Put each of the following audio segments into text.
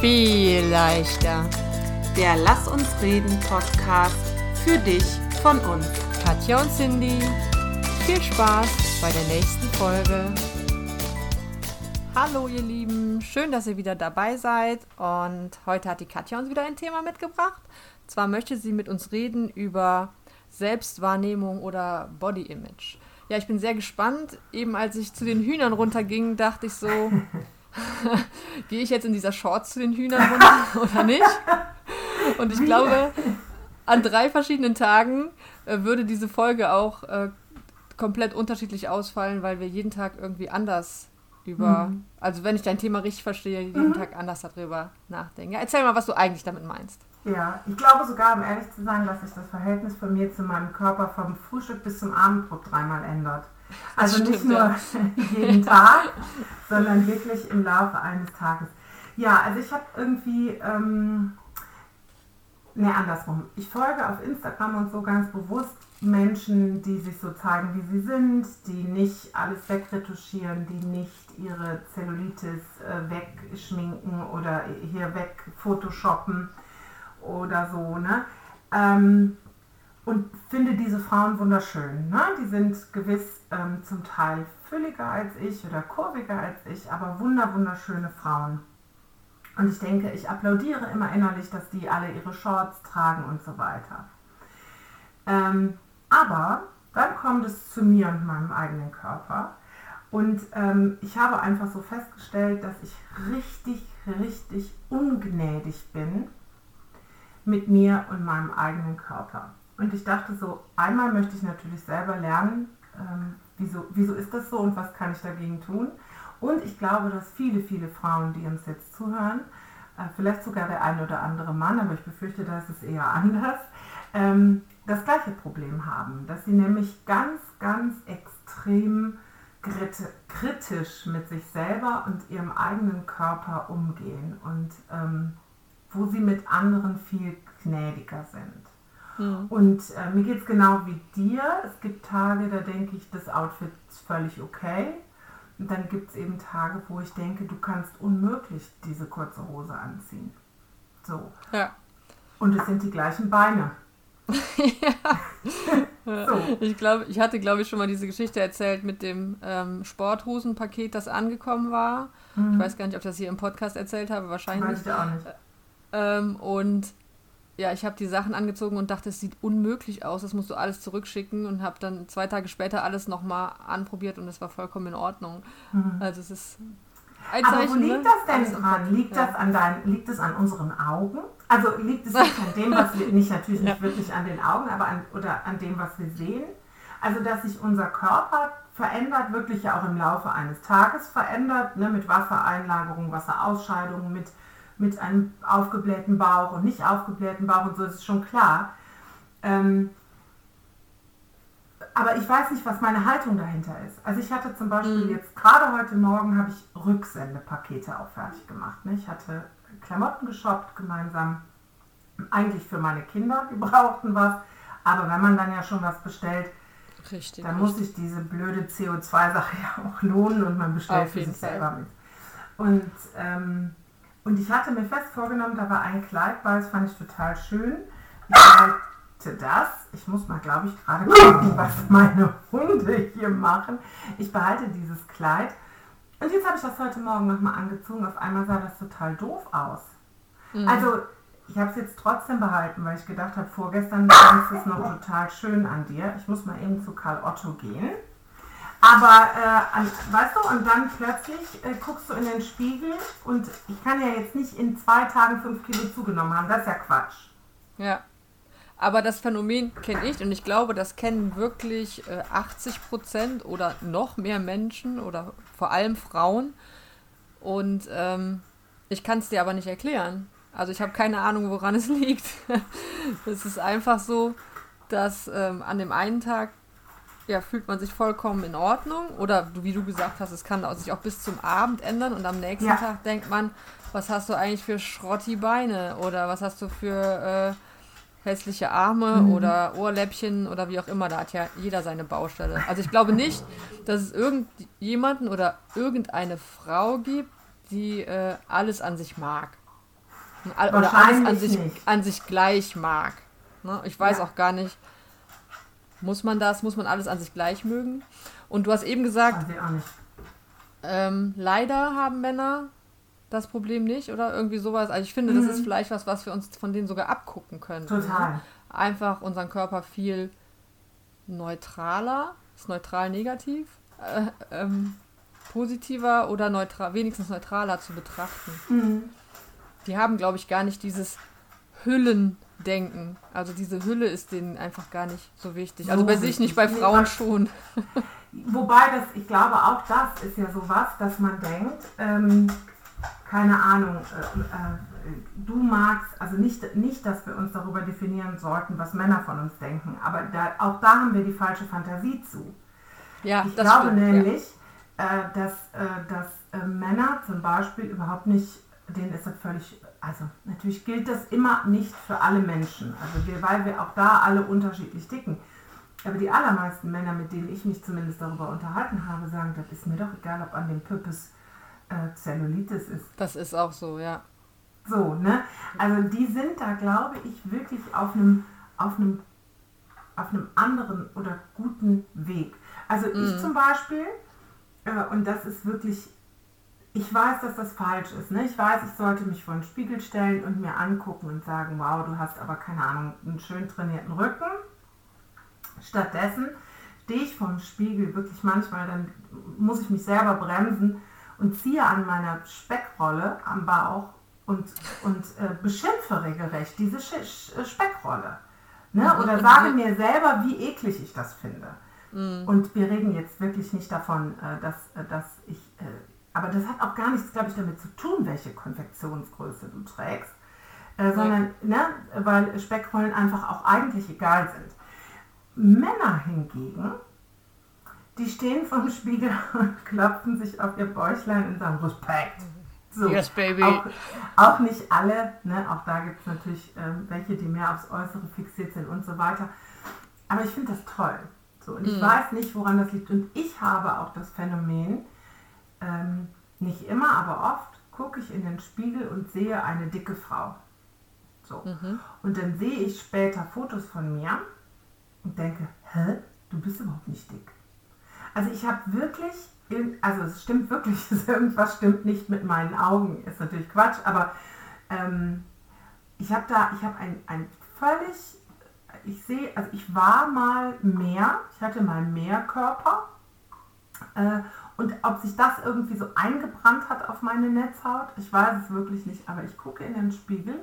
viel leichter. Der Lass uns reden Podcast für dich von uns. Katja und Cindy, viel Spaß bei der nächsten Folge. Hallo ihr Lieben, schön, dass ihr wieder dabei seid und heute hat die Katja uns wieder ein Thema mitgebracht. Zwar möchte sie mit uns reden über Selbstwahrnehmung oder Body Image. Ja, ich bin sehr gespannt. Eben als ich zu den Hühnern runterging, dachte ich so, gehe ich jetzt in dieser Shorts zu den Hühnern runter oder nicht? Und ich glaube, an drei verschiedenen Tagen äh, würde diese Folge auch äh, komplett unterschiedlich ausfallen, weil wir jeden Tag irgendwie anders über, mhm. also wenn ich dein Thema richtig verstehe, jeden mhm. Tag anders darüber nachdenken. Ja, erzähl mal, was du eigentlich damit meinst. Ja, ich glaube sogar, um ehrlich zu sein, dass sich das Verhältnis von mir zu meinem Körper vom Frühstück bis zum Abendbrot dreimal ändert. Also stimmt, nicht nur ja. jeden Tag, sondern wirklich im Laufe eines Tages. Ja, also ich habe irgendwie, ähm, ne, andersrum. Ich folge auf Instagram und so ganz bewusst Menschen, die sich so zeigen, wie sie sind, die nicht alles wegretuschieren, die nicht ihre Zellulitis äh, wegschminken oder hier weg photoshoppen oder so. Ne? Ähm, und finde diese Frauen wunderschön. Ne? Die sind gewiss ähm, zum Teil fülliger als ich oder kurviger als ich, aber wunder, wunderschöne Frauen. Und ich denke, ich applaudiere immer innerlich, dass die alle ihre Shorts tragen und so weiter. Ähm, aber dann kommt es zu mir und meinem eigenen Körper. Und ähm, ich habe einfach so festgestellt, dass ich richtig, richtig ungnädig bin mit mir und meinem eigenen Körper. Und ich dachte so, einmal möchte ich natürlich selber lernen, ähm, wieso, wieso ist das so und was kann ich dagegen tun. Und ich glaube, dass viele, viele Frauen, die uns jetzt zuhören, äh, vielleicht sogar der ein oder andere Mann, aber ich befürchte, da ist es eher anders, ähm, das gleiche Problem haben, dass sie nämlich ganz, ganz extrem kritisch mit sich selber und ihrem eigenen Körper umgehen und ähm, wo sie mit anderen viel gnädiger sind. Mhm. Und äh, mir geht es genau wie dir. Es gibt Tage, da denke ich, das Outfit ist völlig okay. Und dann gibt es eben Tage, wo ich denke, du kannst unmöglich diese kurze Hose anziehen. So. Ja. Und es sind die gleichen Beine. ja. so. Ich glaube, ich hatte, glaube ich, schon mal diese Geschichte erzählt mit dem ähm, Sporthosenpaket, das angekommen war. Mhm. Ich weiß gar nicht, ob ich das hier im Podcast erzählt habe, wahrscheinlich. Weiß ich auch nicht. Ähm, und ja, ich habe die Sachen angezogen und dachte, es sieht unmöglich aus, das musst du alles zurückschicken und habe dann zwei Tage später alles nochmal anprobiert und es war vollkommen in Ordnung. Mhm. Also es ist ein Aber Zeichen, wo liegt ne? das denn alles dran? Liegt, ja. das an dein, liegt es an unseren Augen? Also liegt es nicht an dem, was wir, nicht natürlich nicht ja. wirklich an den Augen, aber an, oder an dem, was wir sehen? Also dass sich unser Körper verändert, wirklich ja auch im Laufe eines Tages verändert, ne, mit Wassereinlagerung, Wasserausscheidungen, mit mit einem aufgeblähten Bauch und nicht aufgeblähten Bauch und so, das ist schon klar. Ähm, aber ich weiß nicht, was meine Haltung dahinter ist. Also ich hatte zum Beispiel mhm. jetzt gerade heute Morgen habe ich Rücksendepakete auch fertig gemacht. Ne? Ich hatte Klamotten geshoppt gemeinsam, eigentlich für meine Kinder, die brauchten was. Aber wenn man dann ja schon was bestellt, richtig, dann richtig. muss sich diese blöde CO2-Sache ja auch lohnen und man bestellt für sich selber mit. Und ähm, und ich hatte mir fest vorgenommen, da war ein Kleid bei, das fand ich total schön. Ich behalte das. Ich muss mal, glaube ich, gerade gucken, was meine Hunde hier machen. Ich behalte dieses Kleid. Und jetzt habe ich das heute Morgen nochmal angezogen. Auf einmal sah das total doof aus. Mhm. Also, ich habe es jetzt trotzdem behalten, weil ich gedacht habe, vorgestern fand es noch total schön an dir. Ich muss mal eben zu Karl Otto gehen. Aber, äh, weißt du, und dann plötzlich äh, guckst du in den Spiegel und ich kann ja jetzt nicht in zwei Tagen fünf Kilo zugenommen haben. Das ist ja Quatsch. Ja. Aber das Phänomen kenne ich und ich glaube, das kennen wirklich äh, 80 Prozent oder noch mehr Menschen oder vor allem Frauen. Und ähm, ich kann es dir aber nicht erklären. Also ich habe keine Ahnung, woran es liegt. es ist einfach so, dass ähm, an dem einen Tag ja, fühlt man sich vollkommen in Ordnung. Oder wie du gesagt hast, es kann sich auch bis zum Abend ändern und am nächsten ja. Tag denkt man, was hast du eigentlich für schrotti Beine oder was hast du für äh, hässliche Arme mhm. oder Ohrläppchen oder wie auch immer. Da hat ja jeder seine Baustelle. Also ich glaube nicht, dass es irgendjemanden oder irgendeine Frau gibt, die äh, alles an sich mag. Oder alles an sich, an sich gleich mag. Ne? Ich weiß ja. auch gar nicht, muss man das, muss man alles an sich gleich mögen? Und du hast eben gesagt, ähm, leider haben Männer das Problem nicht oder irgendwie sowas. Also ich finde, mhm. das ist vielleicht was, was wir uns von denen sogar abgucken können. Total. Einfach unseren Körper viel neutraler, ist neutral negativ, äh, ähm, positiver oder neutral, wenigstens neutraler zu betrachten. Mhm. Die haben, glaube ich, gar nicht dieses Hüllendenken. Also diese Hülle ist denen einfach gar nicht so wichtig. So also bei sich nicht, bei Frauen schon. Wobei das, ich glaube auch das ist ja sowas, dass man denkt, ähm, keine Ahnung, äh, äh, du magst, also nicht, nicht, dass wir uns darüber definieren sollten, was Männer von uns denken, aber da, auch da haben wir die falsche Fantasie zu. Ja, ich glaube stimmt, nämlich, ja. äh, dass, äh, dass äh, Männer zum Beispiel überhaupt nicht, denen ist das völlig, also natürlich gilt das immer nicht für alle Menschen, also wir, weil wir auch da alle unterschiedlich ticken. Aber die allermeisten Männer, mit denen ich mich zumindest darüber unterhalten habe, sagen, das ist mir doch egal, ob an dem Püppes äh, Zellulitis ist. Das ist auch so, ja. So, ne? Also die sind da, glaube ich, wirklich auf einem, auf einem, auf einem anderen oder guten Weg. Also mhm. ich zum Beispiel, äh, und das ist wirklich, ich weiß, dass das falsch ist. Ne? Ich weiß, ich sollte mich vor den Spiegel stellen und mir angucken und sagen, wow, du hast aber keine Ahnung, einen schön trainierten Rücken. Stattdessen stehe ich vor dem Spiegel wirklich manchmal, dann muss ich mich selber bremsen und ziehe an meiner Speckrolle am Bauch und, und äh, beschimpfe regelrecht diese Sch äh, Speckrolle. Ne? Oder sage mir selber, wie eklig ich das finde. Mhm. Und wir reden jetzt wirklich nicht davon, äh, dass, äh, dass ich, aber das hat auch gar nichts, glaube ich, damit zu tun, welche Konfektionsgröße du trägst, äh, sondern, ne, weil Speckrollen einfach auch eigentlich egal sind. Männer hingegen die stehen vorm Spiegel und klopfen sich auf ihr Bäuchlein und sagen Respekt. So. Yes, baby. Auch, auch nicht alle, ne? auch da gibt es natürlich ähm, welche, die mehr aufs Äußere fixiert sind und so weiter. Aber ich finde das toll. So, und ich mm. weiß nicht, woran das liegt. Und ich habe auch das Phänomen, ähm, nicht immer, aber oft gucke ich in den Spiegel und sehe eine dicke Frau. So. Mhm. Und dann sehe ich später Fotos von mir und denke, hä, du bist überhaupt nicht dick. Also ich habe wirklich, also es stimmt wirklich, irgendwas stimmt nicht mit meinen Augen, ist natürlich Quatsch, aber ähm, ich habe da, ich habe ein, ein völlig, ich sehe, also ich war mal mehr, ich hatte mal mehr Körper äh, und ob sich das irgendwie so eingebrannt hat auf meine Netzhaut, ich weiß es wirklich nicht, aber ich gucke in den Spiegel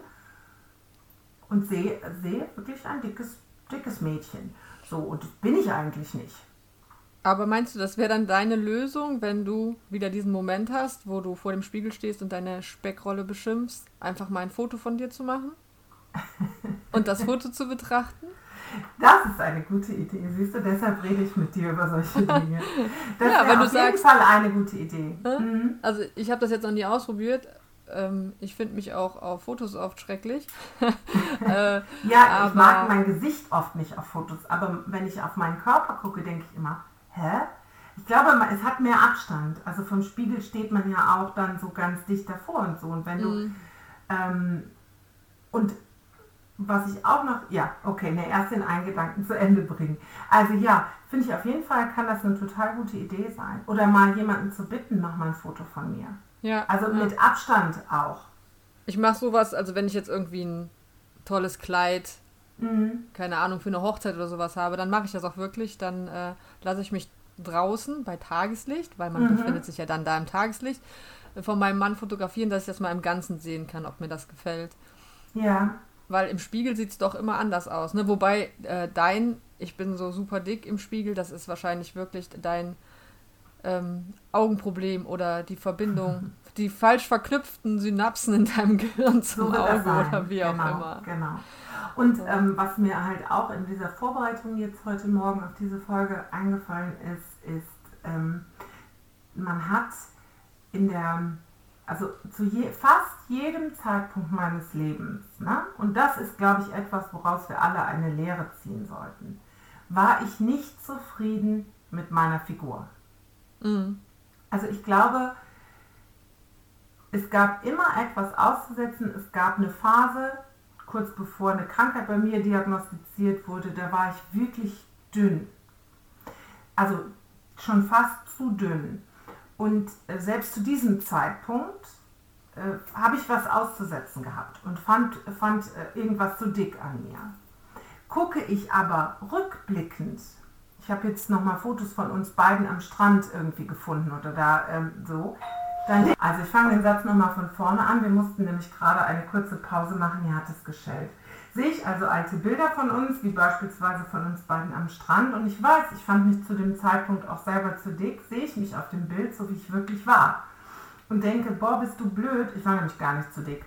und sehe, sehe wirklich ein dickes, dickes Mädchen. So, und das bin ich eigentlich nicht. Aber meinst du, das wäre dann deine Lösung, wenn du wieder diesen Moment hast, wo du vor dem Spiegel stehst und deine Speckrolle beschimpfst, einfach mal ein Foto von dir zu machen und das Foto zu betrachten? Das ist eine gute Idee, siehst du, deshalb rede ich mit dir über solche Dinge. Das ja, du auf sagst, jeden Fall eine gute Idee. Mhm. Also ich habe das jetzt noch nie ausprobiert. Ähm, ich finde mich auch auf Fotos oft schrecklich. äh, ja, ich mag mein Gesicht oft nicht auf Fotos, aber wenn ich auf meinen Körper gucke, denke ich immer, hä? Ich glaube, es hat mehr Abstand. Also vom Spiegel steht man ja auch dann so ganz dicht davor und so. Und wenn du. Mhm. Ähm, und was ich auch noch. Ja, okay, ne, erst den einen Gedanken zu Ende bringen. Also ja, finde ich auf jeden Fall, kann das eine total gute Idee sein. Oder mal jemanden zu bitten, mach mal ein Foto von mir. Ja. Also ja. mit Abstand auch. Ich mache sowas, also wenn ich jetzt irgendwie ein tolles Kleid mhm. keine Ahnung, für eine Hochzeit oder sowas habe, dann mache ich das auch wirklich. Dann äh, lasse ich mich draußen bei Tageslicht, weil man mhm. befindet sich ja dann da im Tageslicht, äh, von meinem Mann fotografieren, dass ich das mal im Ganzen sehen kann, ob mir das gefällt. Ja. Weil im Spiegel sieht es doch immer anders aus. Ne? Wobei äh, dein, ich bin so super dick im Spiegel, das ist wahrscheinlich wirklich dein ähm, Augenproblem oder die Verbindung, die falsch verknüpften Synapsen in deinem Gehirn zum so Auge oder wie genau, auch immer. Genau. Und ähm, was mir halt auch in dieser Vorbereitung jetzt heute Morgen auf diese Folge eingefallen ist, ist, ähm, man hat in der, also zu je, fast jedem Zeitpunkt meines Lebens, ne? und das ist, glaube ich, etwas, woraus wir alle eine Lehre ziehen sollten, war ich nicht zufrieden mit meiner Figur. Mhm. Also ich glaube, es gab immer etwas auszusetzen. Es gab eine Phase, kurz bevor eine Krankheit bei mir diagnostiziert wurde, da war ich wirklich dünn. Also schon fast zu dünn. Und äh, selbst zu diesem Zeitpunkt äh, habe ich was auszusetzen gehabt und fand, fand äh, irgendwas zu dick an mir. Gucke ich aber rückblickend, ich habe jetzt nochmal Fotos von uns beiden am Strand irgendwie gefunden oder da ähm, so, dann, also ich fange den Satz nochmal von vorne an. Wir mussten nämlich gerade eine kurze Pause machen, hier hat es geschellt. Sehe ich also alte Bilder von uns, wie beispielsweise von uns beiden am Strand und ich weiß, ich fand mich zu dem Zeitpunkt auch selber zu dick, sehe ich mich auf dem Bild, so wie ich wirklich war. Und denke, boah, bist du blöd, ich war nämlich gar nicht zu dick.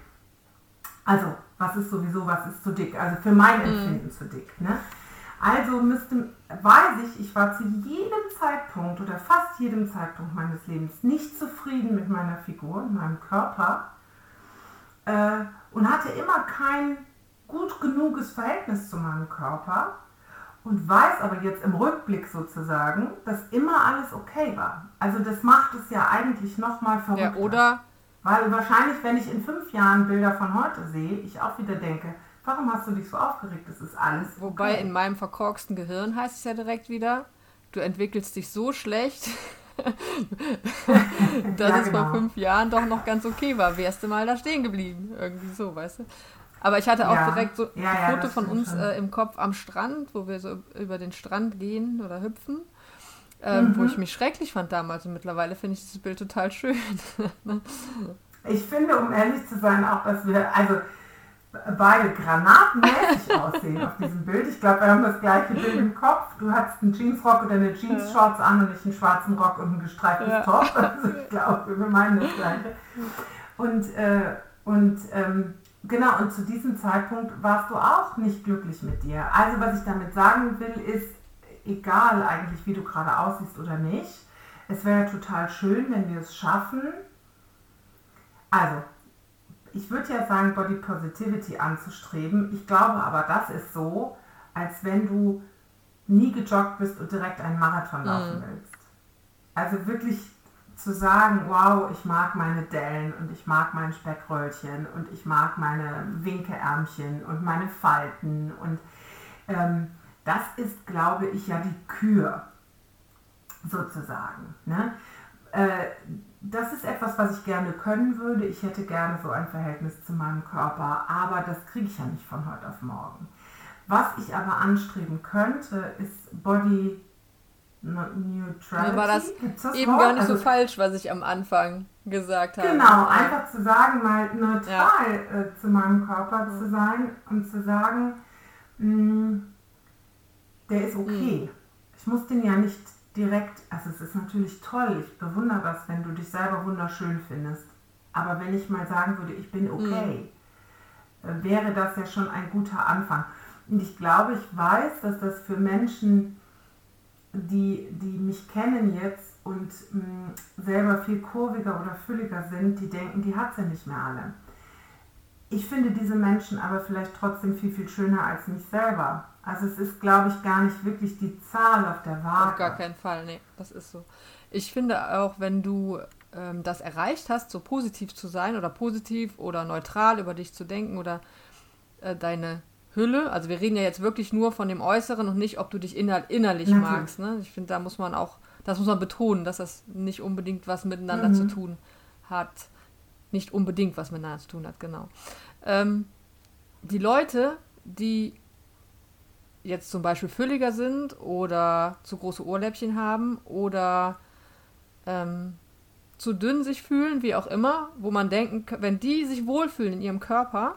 Also, was ist sowieso, was ist zu dick? Also für mein mhm. Empfinden mhm. zu dick. Ne? Also müsste, weiß ich, ich war zu jedem Zeitpunkt oder fast jedem Zeitpunkt meines Lebens nicht zufrieden mit meiner Figur, meinem Körper äh, und hatte immer kein gut genuges Verhältnis zu meinem Körper und weiß aber jetzt im Rückblick sozusagen, dass immer alles okay war. Also das macht es ja eigentlich nochmal verrückter. Ja, oder? Weil wahrscheinlich, wenn ich in fünf Jahren Bilder von heute sehe, ich auch wieder denke, Warum hast du dich so aufgeregt? Das ist alles. Wobei okay. in meinem verkorksten Gehirn heißt es ja direkt wieder, du entwickelst dich so schlecht, dass ja, es genau. vor fünf Jahren doch noch ganz okay war. Wärst du mal da stehen geblieben? Irgendwie so, weißt du? Aber ich hatte auch ja. direkt so ein ja, Foto von uns äh, im Kopf am Strand, wo wir so über den Strand gehen oder hüpfen. Ähm, mhm. Wo ich mich schrecklich fand damals und mittlerweile finde ich dieses Bild total schön. ich finde, um ehrlich zu sein, auch, dass wir, also beide granatenmäßig aussehen auf diesem Bild. Ich glaube, wir haben das gleiche Bild im Kopf. Du hattest einen Jeansrock oder eine Jeans-Shorts an und ich einen schwarzen Rock und ein gestreiftes ja. Top. Also ich glaube, wir meinen das gleiche. Und, äh, und ähm, genau, und zu diesem Zeitpunkt warst du auch nicht glücklich mit dir. Also was ich damit sagen will, ist, egal eigentlich, wie du gerade aussiehst oder nicht, es wäre total schön, wenn wir es schaffen. Also, ich würde ja sagen, Body Positivity anzustreben. Ich glaube aber, das ist so, als wenn du nie gejoggt bist und direkt einen Marathon laufen mhm. willst. Also wirklich zu sagen, wow, ich mag meine Dellen und ich mag mein Speckröllchen und ich mag meine Winkeärmchen und meine Falten und ähm, das ist, glaube ich, ja die Kür sozusagen. Ne? Äh, das ist etwas, was ich gerne können würde. Ich hätte gerne so ein Verhältnis zu meinem Körper, aber das kriege ich ja nicht von heute auf morgen. Was ich aber anstreben könnte, ist Body Neutrality. war das, das eben Wort? gar nicht also, so falsch, was ich am Anfang gesagt habe. Genau, einfach zu sagen, mal neutral ja. äh, zu meinem Körper mhm. zu sein und zu sagen, mh, mm, der ist okay. Mhm. Ich muss den ja nicht direkt, also es ist natürlich toll, ich bewundere das, wenn du dich selber wunderschön findest. Aber wenn ich mal sagen würde, ich bin mhm. okay, mhm. wäre das ja schon ein guter Anfang. Und ich glaube, ich weiß, dass das für Menschen, die, die mich kennen jetzt und mh, mm, selber viel kurviger oder fülliger sind, die denken, die hat sie nicht mehr alle. Ich finde diese Menschen aber vielleicht trotzdem viel, viel schöner als mich selber. Also es ist, glaube ich, gar nicht wirklich die Zahl auf der Waage. Auf gar keinen Fall, nee, das ist so. Ich finde auch, wenn du ähm, das erreicht hast, so positiv zu sein oder positiv oder neutral über dich zu denken oder äh, deine Hülle, also wir reden ja jetzt wirklich nur von dem Äußeren und nicht, ob du dich inner innerlich Natürlich. magst. Ne? Ich finde, da muss man auch, das muss man betonen, dass das nicht unbedingt was miteinander mhm. zu tun hat. Nicht unbedingt was miteinander zu tun hat, genau. Ähm, die Leute, die jetzt zum Beispiel fülliger sind oder zu große Ohrläppchen haben oder ähm, zu dünn sich fühlen, wie auch immer, wo man denken, wenn die sich wohlfühlen in ihrem Körper,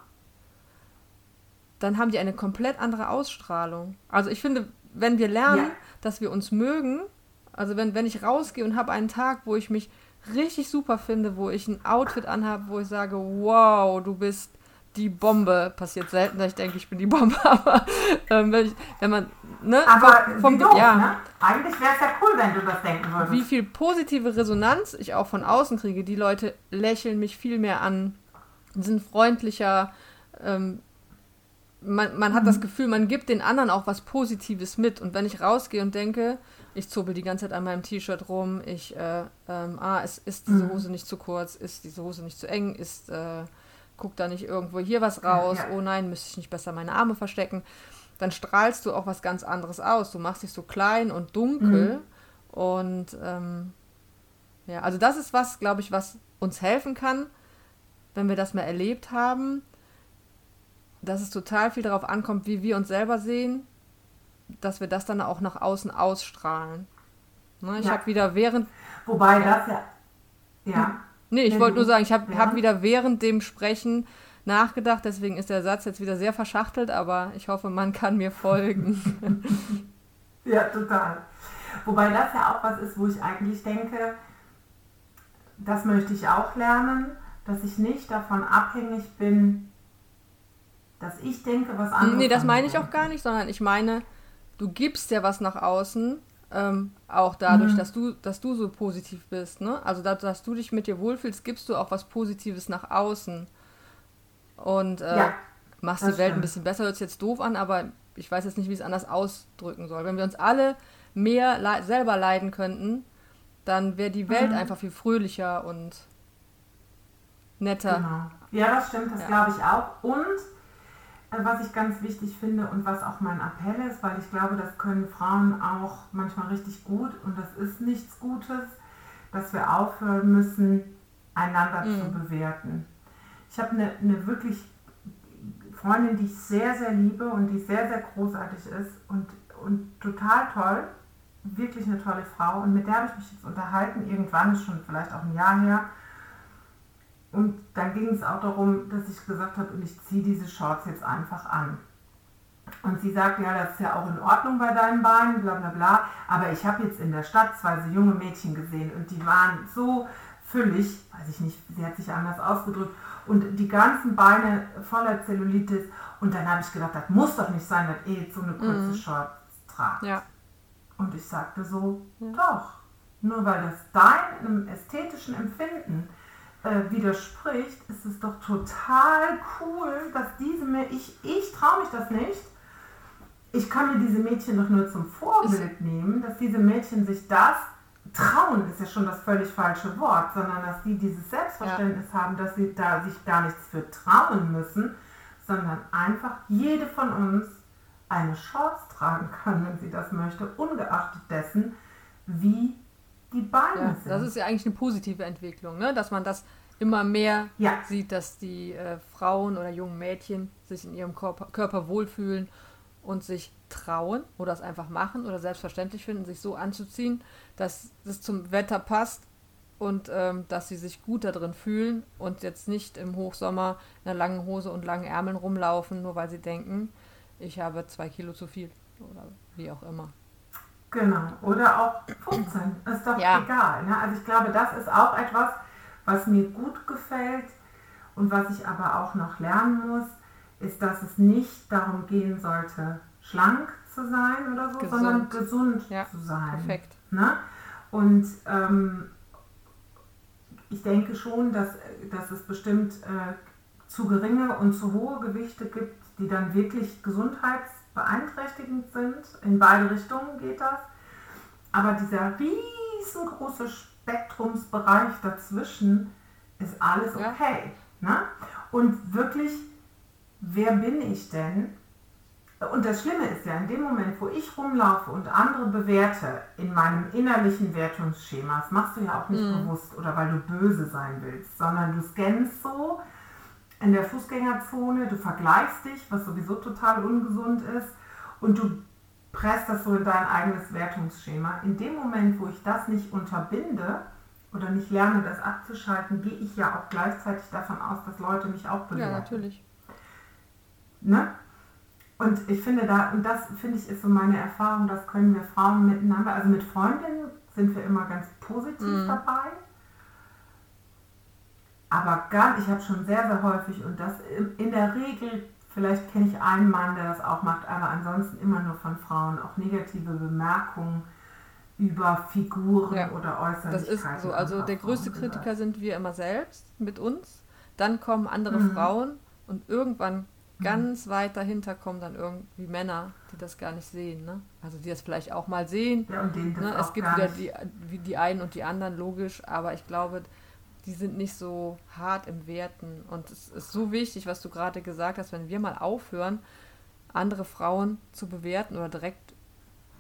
dann haben die eine komplett andere Ausstrahlung. Also ich finde, wenn wir lernen, ja. dass wir uns mögen, also wenn, wenn ich rausgehe und habe einen Tag, wo ich mich richtig super finde, wo ich ein Outfit anhabe, wo ich sage, wow, du bist die Bombe passiert selten, dass ich denke, ich bin die Bombe, aber ähm, wenn, ich, wenn, man, ne, aber vom, doof, ja, ne? Eigentlich wäre es ja cool, wenn du das denken würdest. Wie viel positive Resonanz ich auch von außen kriege, die Leute lächeln mich viel mehr an, sind freundlicher, ähm, man, man hat mhm. das Gefühl, man gibt den anderen auch was Positives mit. Und wenn ich rausgehe und denke, ich zuppel die ganze Zeit an meinem T-Shirt rum, ich, äh, ähm, ah, ist, ist diese mhm. Hose nicht zu kurz, ist diese Hose nicht zu eng, ist, äh, guck da nicht irgendwo hier was raus, ja, ja. oh nein, müsste ich nicht besser meine Arme verstecken, dann strahlst du auch was ganz anderes aus. Du machst dich so klein und dunkel mhm. und ähm, ja, also das ist was, glaube ich, was uns helfen kann, wenn wir das mal erlebt haben, dass es total viel darauf ankommt, wie wir uns selber sehen, dass wir das dann auch nach außen ausstrahlen. Ne, ich ja. habe wieder während. Wobei das ja. Ja. Nee, ich wollte nur sagen, ich habe ja. hab wieder während dem Sprechen nachgedacht, deswegen ist der Satz jetzt wieder sehr verschachtelt, aber ich hoffe, man kann mir folgen. ja, total. Wobei das ja auch was ist, wo ich eigentlich denke, das möchte ich auch lernen, dass ich nicht davon abhängig bin, dass ich denke, was andere. Nee, das meine ich auch gar nicht, sondern ich meine, du gibst ja was nach außen, ähm, auch dadurch, mhm. dass du, dass du so positiv bist, ne? Also dass, dass, du dich mit dir wohlfühlst, gibst du auch was Positives nach außen. Und äh, ja, machst die Welt stimmt. ein bisschen besser, hört sich jetzt doof an, aber ich weiß jetzt nicht, wie es anders ausdrücken soll. Wenn wir uns alle mehr le selber leiden könnten, dann wäre die Welt mhm. einfach viel fröhlicher und netter. Genau. Ja, das stimmt, das ja. glaube ich auch. Und was ich ganz wichtig finde und was auch mein Appell ist, weil ich glaube, das können Frauen auch manchmal richtig gut und das ist nichts Gutes, dass wir aufhören müssen, einander mhm. zu bewerten. Ich habe eine, eine wirklich Freundin, die ich sehr, sehr liebe und die sehr, sehr großartig ist und, und total toll, wirklich eine tolle Frau und mit der habe ich mich jetzt unterhalten, irgendwann schon vielleicht auch ein Jahr her und dann ging es auch darum, dass ich gesagt habe, und ich ziehe diese Shorts jetzt einfach an. Und sie sagt, ja, das ist ja auch in Ordnung bei deinen Beinen, bla bla bla. Aber ich habe jetzt in der Stadt zwei so junge Mädchen gesehen und die waren so füllig, weiß ich nicht, sie hat sich anders ausgedrückt, und die ganzen Beine voller Zellulitis. Und dann habe ich gedacht, das muss doch nicht sein, dass ihr jetzt so eine kurze mhm. Shorts tragt. Ja. Und ich sagte so, ja. doch, nur weil das deinem ästhetischen Empfinden äh, widerspricht, ist es doch total cool, dass diese Mädchen, ich, ich traue mich das nicht. Ich kann mir diese Mädchen doch nur zum Vorbild nehmen, dass diese Mädchen sich das trauen, ist ja schon das völlig falsche Wort, sondern dass die dieses Selbstverständnis ja. haben, dass sie da sich gar nichts für trauen müssen, sondern einfach jede von uns eine Chance tragen kann, wenn sie das möchte, ungeachtet dessen, wie die Beine ja, sind. Das ist ja eigentlich eine positive Entwicklung, ne? dass man das immer mehr ja. sieht, dass die äh, Frauen oder jungen Mädchen sich in ihrem Körper, Körper wohlfühlen und sich trauen oder es einfach machen oder selbstverständlich finden, sich so anzuziehen, dass es zum Wetter passt und ähm, dass sie sich gut darin fühlen und jetzt nicht im Hochsommer in einer langen Hose und langen Ärmeln rumlaufen, nur weil sie denken, ich habe zwei Kilo zu viel oder wie auch immer. Genau, oder auch 15, ist doch ja. egal. Ne? Also ich glaube, das ist auch etwas, was mir gut gefällt und was ich aber auch noch lernen muss, ist, dass es nicht darum gehen sollte, schlank zu sein oder so, gesund. sondern gesund ja, zu sein. Perfekt. Ne? Und ähm, ich denke schon, dass, dass es bestimmt äh, zu geringe und zu hohe Gewichte gibt, die dann wirklich gesundheitsbeeinträchtigend sind. In beide Richtungen geht das. Aber dieser riesengroße Spektrumsbereich dazwischen ist alles okay. Ja. Ne? Und wirklich, wer bin ich denn? Und das Schlimme ist ja, in dem Moment, wo ich rumlaufe und andere bewerte in meinem innerlichen Wertungsschema, das machst du ja auch nicht mhm. bewusst oder weil du böse sein willst, sondern du scannst so in der Fußgängerzone, du vergleichst dich, was sowieso total ungesund ist, und du presst das so in dein eigenes Wertungsschema. In dem Moment, wo ich das nicht unterbinde oder nicht lerne, das abzuschalten, gehe ich ja auch gleichzeitig davon aus, dass Leute mich auch bewerten. Ja, natürlich. Ne? Und ich finde da, und das finde ich ist so meine Erfahrung, das können wir Frauen miteinander, also mit Freundinnen sind wir immer ganz positiv mhm. dabei. Aber gar, ich habe schon sehr, sehr häufig und das in der Regel Vielleicht kenne ich einen Mann, der das auch macht, aber ansonsten immer nur von Frauen auch negative Bemerkungen über Figuren ja, oder Äußerlichkeiten. Das ist so. Also der größte Kritiker gesagt. sind wir immer selbst mit uns. Dann kommen andere mhm. Frauen und irgendwann ganz weit dahinter kommen dann irgendwie Männer, die das gar nicht sehen. Ne? Also die das vielleicht auch mal sehen. Ja, und denen das ne? auch Es gibt wieder die, die einen und die anderen, logisch, aber ich glaube, die sind nicht so hart im Werten. Und es ist so wichtig, was du gerade gesagt hast, wenn wir mal aufhören, andere Frauen zu bewerten oder direkt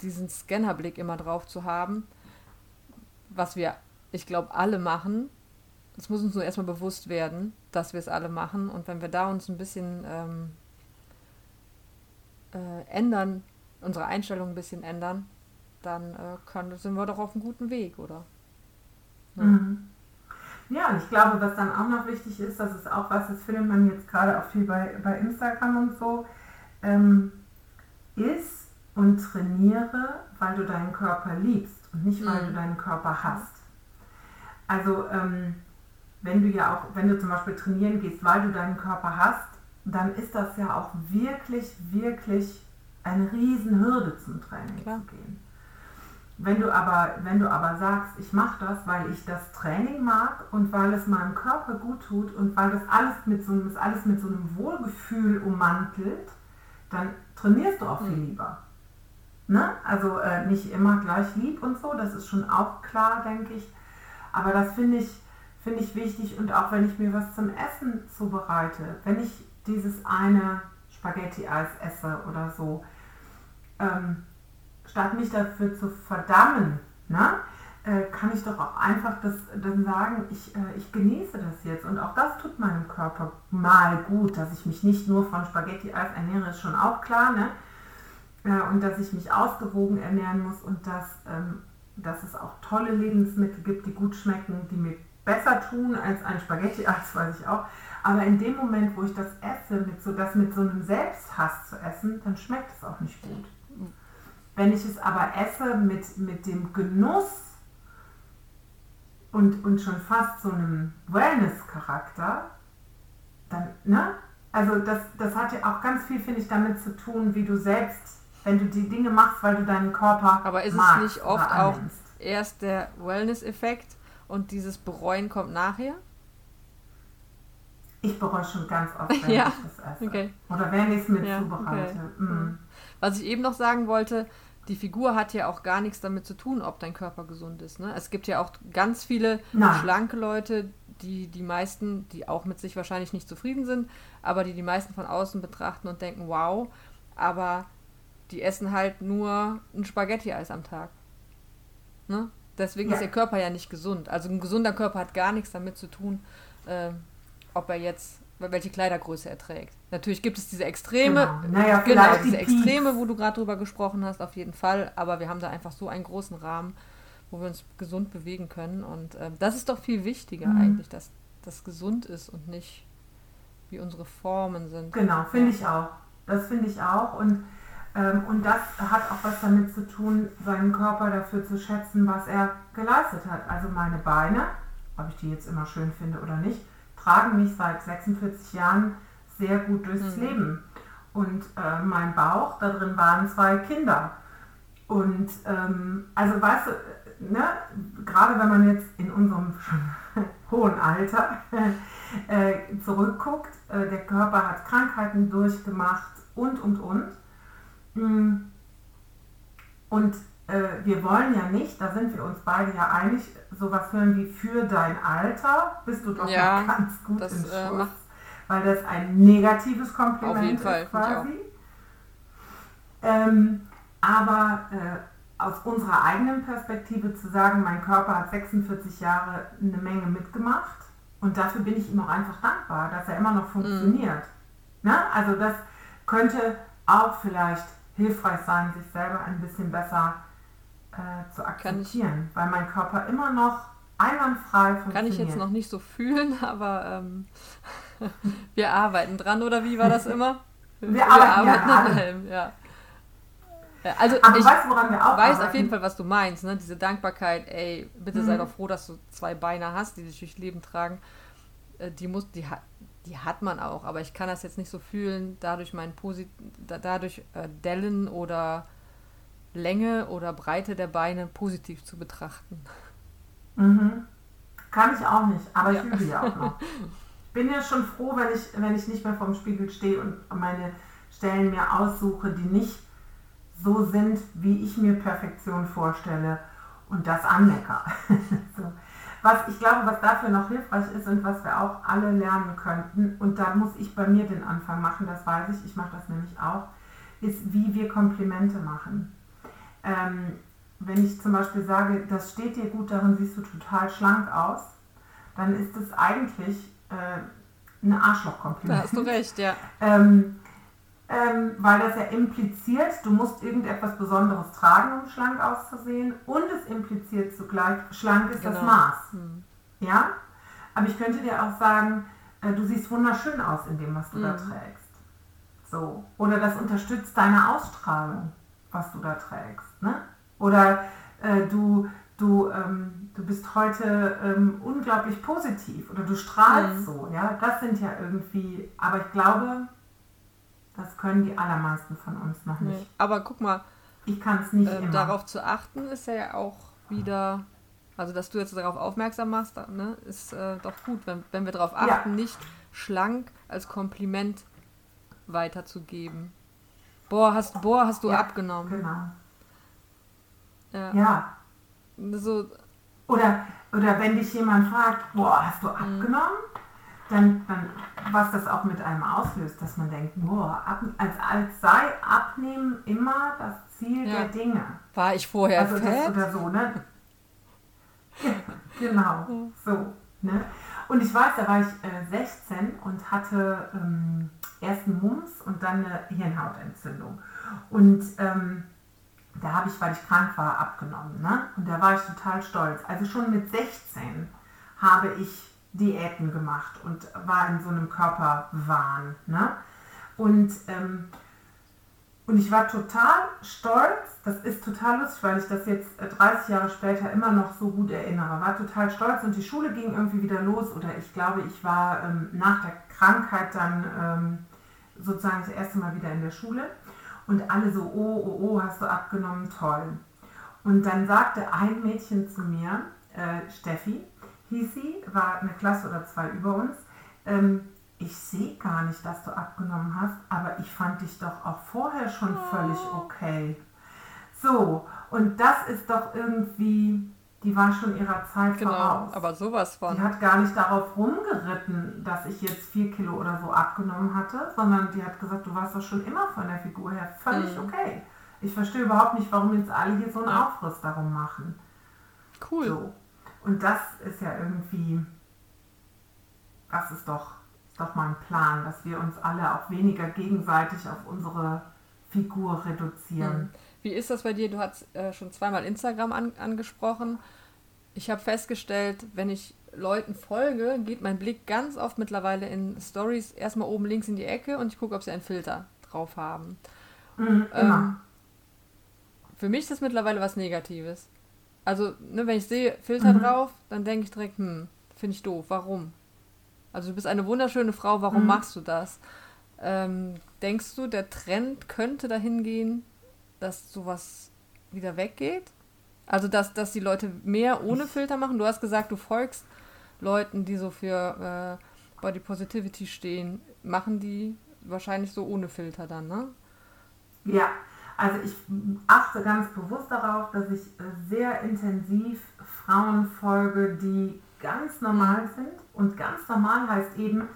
diesen Scannerblick immer drauf zu haben, was wir, ich glaube, alle machen. Es muss uns nur erstmal bewusst werden, dass wir es alle machen. Und wenn wir da uns ein bisschen ähm, äh, ändern, unsere Einstellung ein bisschen ändern, dann äh, können, sind wir doch auf einem guten Weg, oder? Ja. Mhm. Ja, und ich glaube, was dann auch noch wichtig ist, das ist auch was, das findet man jetzt gerade auch viel bei, bei Instagram und so, ähm, ist und trainiere, weil du deinen Körper liebst und nicht, weil Mhm. du deinen Körper hast. Also, ähm, wenn du ja auch, wenn du zum Beispiel trainieren gehst, weil du deinen Körper hast, dann ist das ja auch wirklich, wirklich eine Riesenhürde zum Training Klar. zu gehen. Wenn du aber, wenn du aber sagst, ich mache das, weil ich das Training mag und weil es meinem Körper gut tut und weil das alles mit so, einem- das alles mit so einem Wohlgefühl ummantelt, dann trainierst du auch viel Mhm. lieber. Ne? Also äh, nicht immer gleich lieb und so, das ist schon auch klar, denke ich. Aber das finde ich, finde ich wichtig und auch wenn ich mir was zum Essen zubereite, wenn ich dieses eine Spaghetti-Eis esse oder so, ähm, statt mich dafür zu verdammen, ne, äh, kann ich doch auch einfach das, dann sagen, ich, äh, ich genieße das jetzt. Und auch das tut meinem Körper mal gut, dass ich mich nicht nur von Spaghetti-Eis ernähre, ist schon auch klar, ne? Äh, und dass ich mich ausgewogen ernähren muss und dass, ähm, dass es auch tolle Lebensmittel gibt, die gut schmecken, die mir besser tun als ein Spaghetti-Eis, weiß ich auch. Aber in dem Moment, wo ich das esse, mit so, das mit so einem Selbsthass zu essen, dann schmeckt es auch nicht gut. Wenn ich es aber esse mit, mit dem Genuss und, und schon fast so einem Wellness-Charakter, dann, ne? Also das, das hat ja auch ganz viel, finde ich, damit zu tun, wie du selbst, wenn du die Dinge machst, weil du deinen Körper Aber ist magst es nicht oft auch erst der Wellness-Effekt und dieses Bereuen kommt nachher? Ich bereue schon ganz oft, wenn Ja, ich das esse. Okay. Oder wenn ich es mit Ja, zubereite. okay. Mm. Was ich eben noch sagen wollte, die Figur hat ja auch gar nichts damit zu tun, ob dein Körper gesund ist. Ne? Es gibt ja auch ganz viele Nein. schlanke Leute, die die meisten, die auch mit sich wahrscheinlich nicht zufrieden sind, aber die die meisten von außen betrachten und denken, wow, aber die essen halt nur ein Spaghetti-Eis am Tag. Ne? Deswegen Ja. ist der Körper ja nicht gesund. Also ein gesunder Körper hat gar nichts damit zu tun, ähm, ob er jetzt welche Kleidergröße er trägt. Natürlich gibt es diese Extreme, Genau. Naja, genau, diese die. Extreme, wo du gerade drüber gesprochen hast, auf jeden Fall. Aber wir haben da einfach so einen großen Rahmen, wo wir uns gesund bewegen können. Und ähm, das ist doch viel wichtiger Mhm. eigentlich, dass das gesund ist und nicht wie unsere Formen sind. Genau, finde ich auch. Das finde ich auch. Und, ähm, und das hat auch was damit zu tun, seinen Körper dafür zu schätzen, was er geleistet hat. Also meine Beine, ob ich die jetzt immer schön finde oder nicht, tragen mich seit 46 Jahren sehr gut durchs Mhm. Leben. Und äh, mein Bauch, da drin waren zwei Kinder. Und ähm, also weißt du, ne, gerade wenn man jetzt in unserem hohen Alter äh, zurückguckt, äh, der Körper hat Krankheiten durchgemacht und und und. Mm. Und äh, wir wollen ja nicht, da sind wir uns beide ja einig, sowas hören wie für dein Alter bist du doch Ja, noch ganz gut das, im äh, Schuss, macht- weil das ein negatives Kompliment Auf jeden Fall, ist auch. quasi. Ähm, aber äh, aus unserer eigenen Perspektive zu sagen, mein Körper hat 46 Jahre eine Menge mitgemacht und dafür bin ich ihm auch einfach dankbar, dass er immer noch Mhm. funktioniert. Ne? Also das könnte auch vielleicht hilfreich sein, sich selber ein bisschen besser äh, zu Kann ich- akzeptieren, weil mein Körper immer noch einwandfrei funktioniert. Kann ich jetzt noch nicht so fühlen, aber ähm, wir arbeiten dran, oder wie war das immer? Wir arbeiten ja an allem. ja. ja also Aber ich weißt woran wir auch weiß arbeiten? auf jeden Fall, was du meinst, ne? Diese Dankbarkeit, ey, bitte sei Mhm. doch froh, dass du zwei Beine hast, die dich durchs Leben tragen. Äh, Die muss, die hat, die hat man auch, aber ich kann das jetzt nicht so fühlen, dadurch mein Posit da, dadurch äh, Dellen oder Länge oder Breite der Beine positiv zu betrachten. Mhm. Kann ich auch nicht, aber Ja. ich übe ja auch noch. bin ja schon froh, wenn ich, wenn ich nicht mehr vorm Spiegel stehe und meine Stellen mir aussuche, die nicht so sind, wie ich mir Perfektion vorstelle und das anmecker. so. Was ich glaube, was dafür noch hilfreich ist und was wir auch alle lernen könnten, und da muss ich bei mir den Anfang machen, das weiß ich, ich mache das nämlich auch, ist, wie wir Komplimente machen. Ähm, wenn ich zum Beispiel sage, das steht dir gut, darin siehst du total schlank aus, dann ist es eigentlich äh, ein Arschlochkompliment. Da hast du recht, ja. Ähm, ähm, weil das ja impliziert, du musst irgendetwas Besonderes tragen, um schlank auszusehen und es impliziert zugleich, schlank ist genau. das Maß. Hm. Ja? Aber ich könnte dir auch sagen, äh, du siehst wunderschön aus in dem, was du hm. da trägst. So. Oder das unterstützt deine Ausstrahlung, was du da trägst. Ne? Oder äh, du, du, ähm, du bist heute ähm, unglaublich positiv oder du strahlst hm. so. Ja? Das sind ja irgendwie, aber ich glaube, das können die allermeisten von uns noch nicht. Nee, aber guck mal, ich kann es nicht ähm, Darauf zu achten ist ja auch wieder, also dass du jetzt darauf aufmerksam machst, ne, ist äh, doch gut, wenn, wenn wir darauf achten, ja. nicht schlank als Kompliment weiterzugeben. Boah, hast, boah, hast du ja, abgenommen. Genau. Ja. ja. So. Oder, oder wenn dich jemand fragt, boah, hast du mhm. abgenommen? dann, dann, was das auch mit einem auslöst, dass man denkt, boah, ab, als, als sei Abnehmen immer das Ziel ja. der Dinge. War ich vorher also fett? oder so, ne? genau, so. Ne? Und ich weiß, da war ich äh, 16 und hatte ähm, erst einen Mumps und dann eine Hirnhautentzündung. Und ähm, da habe ich, weil ich krank war, abgenommen. Ne? Und da war ich total stolz. Also schon mit 16 habe ich Diäten gemacht und war in so einem Körperwahn. Ne? Und, ähm, und ich war total stolz, das ist total lustig, weil ich das jetzt 30 äh, Jahre später immer noch so gut erinnere, war total stolz. Und die Schule ging irgendwie wieder los. Oder ich glaube, ich war ähm, nach der Krankheit dann ähm, sozusagen das erste Mal wieder in der Schule. Und alle so, oh, oh, oh, hast du abgenommen, toll. Und dann sagte ein Mädchen zu mir, äh, Steffi, hieß sie, war eine Klasse oder zwei über uns. Ähm, ich sehe gar nicht, dass du abgenommen hast, aber ich fand dich doch auch vorher schon oh. völlig okay. So, und das ist doch irgendwie, die war schon ihrer Zeit genau, voraus. aber sowas von. Die hat gar nicht darauf rumgeritten, dass ich jetzt vier Kilo oder so abgenommen hatte, sondern die hat gesagt, du warst doch schon immer von der Figur her völlig mhm. okay. Ich verstehe überhaupt nicht, warum jetzt alle hier so einen ja. Aufriss darum machen. Cool. So. Und das ist ja irgendwie, das ist doch, doch mal ein Plan, dass wir uns alle auch weniger gegenseitig auf unsere Figur reduzieren. Hm. Wie ist das bei dir? Du hast äh, schon zweimal Instagram an, angesprochen. Ich habe festgestellt, wenn ich Leuten folge, geht mein Blick ganz oft mittlerweile in Stories erstmal oben links in die Ecke und ich gucke, ob sie einen Filter drauf haben. Mhm, ähm, für mich ist das mittlerweile was Negatives. Also, ne, wenn ich sehe Filter mhm. drauf, dann denke ich direkt, hm, finde ich doof. Warum? Also du bist eine wunderschöne Frau, warum mhm. machst du das? Ähm, denkst du, der Trend könnte dahin gehen, dass sowas wieder weggeht? Also dass, dass die Leute mehr ohne Filter machen? Du hast gesagt, du folgst Leuten, die so für äh, Body Positivity stehen. Machen die wahrscheinlich so ohne Filter dann, ne? Ja, also ich achte ganz bewusst darauf, dass ich sehr intensiv Frauen folge, die ganz normal sind. Und ganz normal heißt eben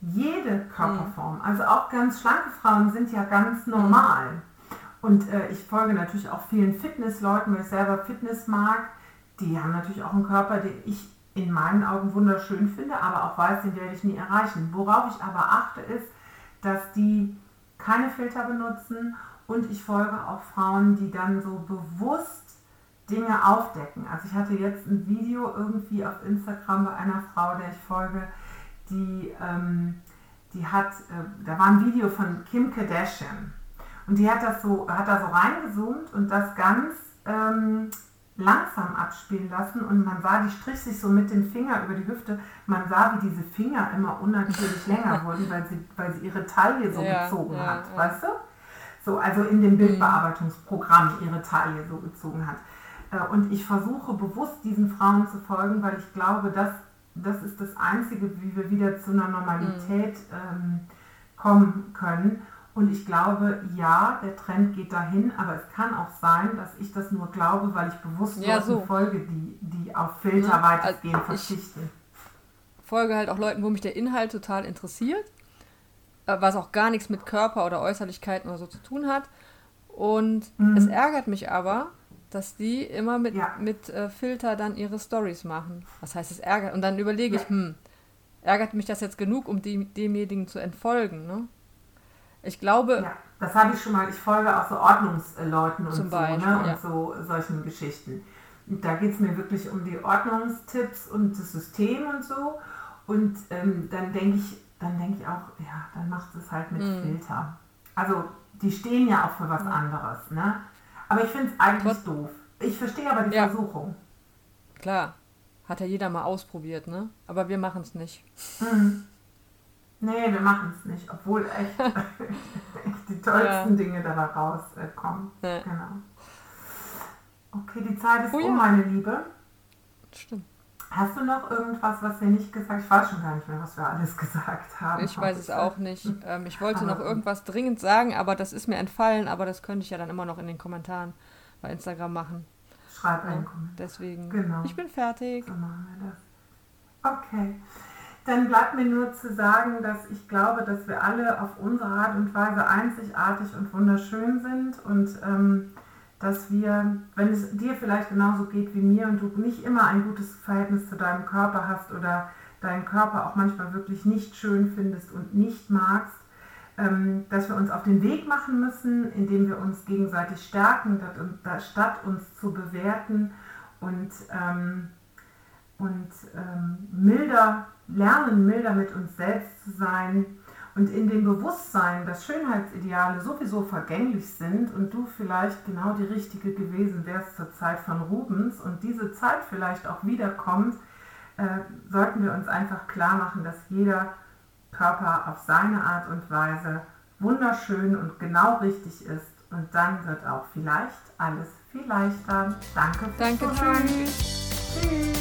jede Körperform. Mhm. Also auch ganz schlanke Frauen sind ja ganz normal. Und äh, ich folge natürlich auch vielen Fitnessleuten, weil ich selber Fitness mag. Die haben natürlich auch einen Körper, den ich in meinen Augen wunderschön finde, aber auch weiß, den werde ich nie erreichen. Worauf ich aber achte, ist, dass die keine Filter benutzen und ich folge auch Frauen, die dann so bewusst Dinge aufdecken. Also ich hatte jetzt ein Video irgendwie auf Instagram bei einer Frau, der ich folge, die, ähm, die hat, äh, da war ein Video von Kim Kardashian und die hat das so, hat da so reingezoomt und das ganz ähm, langsam abspielen lassen und man sah, die strich sich so mit dem Finger über die Hüfte. Man sah, wie diese Finger immer unnatürlich länger wurden, weil sie, weil sie ihre Taille so ja, gezogen ja, hat, ja. weißt du? so also in dem mhm. Bildbearbeitungsprogramm ihre Taille so gezogen hat. Äh, und ich versuche bewusst diesen Frauen zu folgen, weil ich glaube, das das ist das Einzige, wie wir wieder zu einer Normalität mhm. ähm, kommen können. Und ich glaube, ja, der Trend geht dahin, aber es kann auch sein, dass ich das nur glaube, weil ich bewusst ja, so. folge, die, die auf Filter ja, weitestgehend also verzichten. Ich folge halt auch Leuten, wo mich der Inhalt total interessiert, äh, was auch gar nichts mit Körper oder Äußerlichkeiten oder so zu tun hat. Und mhm. es ärgert mich aber, dass die immer mit, ja. mit äh, Filter dann ihre Stories machen. Was heißt es ärgert? Und dann überlege ich, hm, ärgert mich das jetzt genug, um dem, demjenigen zu entfolgen, ne? Ich glaube. Ja, das habe ich schon mal. Ich folge auch so Ordnungsleuten und so, Beispiel, ne? und ja. so solchen Geschichten. Und da geht es mir wirklich um die Ordnungstipps und das System und so. Und ähm, dann denke ich, dann denke ich auch, ja, dann macht es halt mit mm. Filter. Also die stehen ja auch für was anderes, ne? Aber ich finde es eigentlich Trot doof. Ich verstehe aber die ja. Versuchung. Klar. Hat ja jeder mal ausprobiert, ne? Aber wir machen es nicht. Mhm. Nee, wir machen es nicht, obwohl echt, echt die tollsten ja. Dinge dabei rauskommen. Äh, ja. Genau. Okay, die Zeit ist oh, um, ja. meine Liebe. Stimmt. Hast du noch irgendwas, was wir nicht gesagt haben? Ich weiß schon gar nicht mehr, was wir alles gesagt haben. Ich weiß es auch nicht. Ähm, ich wollte aber noch irgendwas dringend sagen, aber das ist mir entfallen, aber das könnte ich ja dann immer noch in den Kommentaren bei Instagram machen. Schreib einen Kommentar. Deswegen, genau. ich bin fertig. So machen wir das. Okay. Dann bleibt mir nur zu sagen, dass ich glaube, dass wir alle auf unsere Art und Weise einzigartig und wunderschön sind und ähm, dass wir, wenn es dir vielleicht genauso geht wie mir und du nicht immer ein gutes Verhältnis zu deinem Körper hast oder deinen Körper auch manchmal wirklich nicht schön findest und nicht magst, ähm, dass wir uns auf den Weg machen müssen, indem wir uns gegenseitig stärken, statt uns zu bewerten und, ähm, und ähm, milder lernen, milder mit uns selbst zu sein und in dem Bewusstsein, dass Schönheitsideale sowieso vergänglich sind und du vielleicht genau die richtige gewesen wärst zur Zeit von Rubens und diese Zeit vielleicht auch wiederkommt, äh, sollten wir uns einfach klar machen, dass jeder Körper auf seine Art und Weise wunderschön und genau richtig ist und dann wird auch vielleicht alles viel leichter. Danke fürs Danke, tschüss. Tschüss.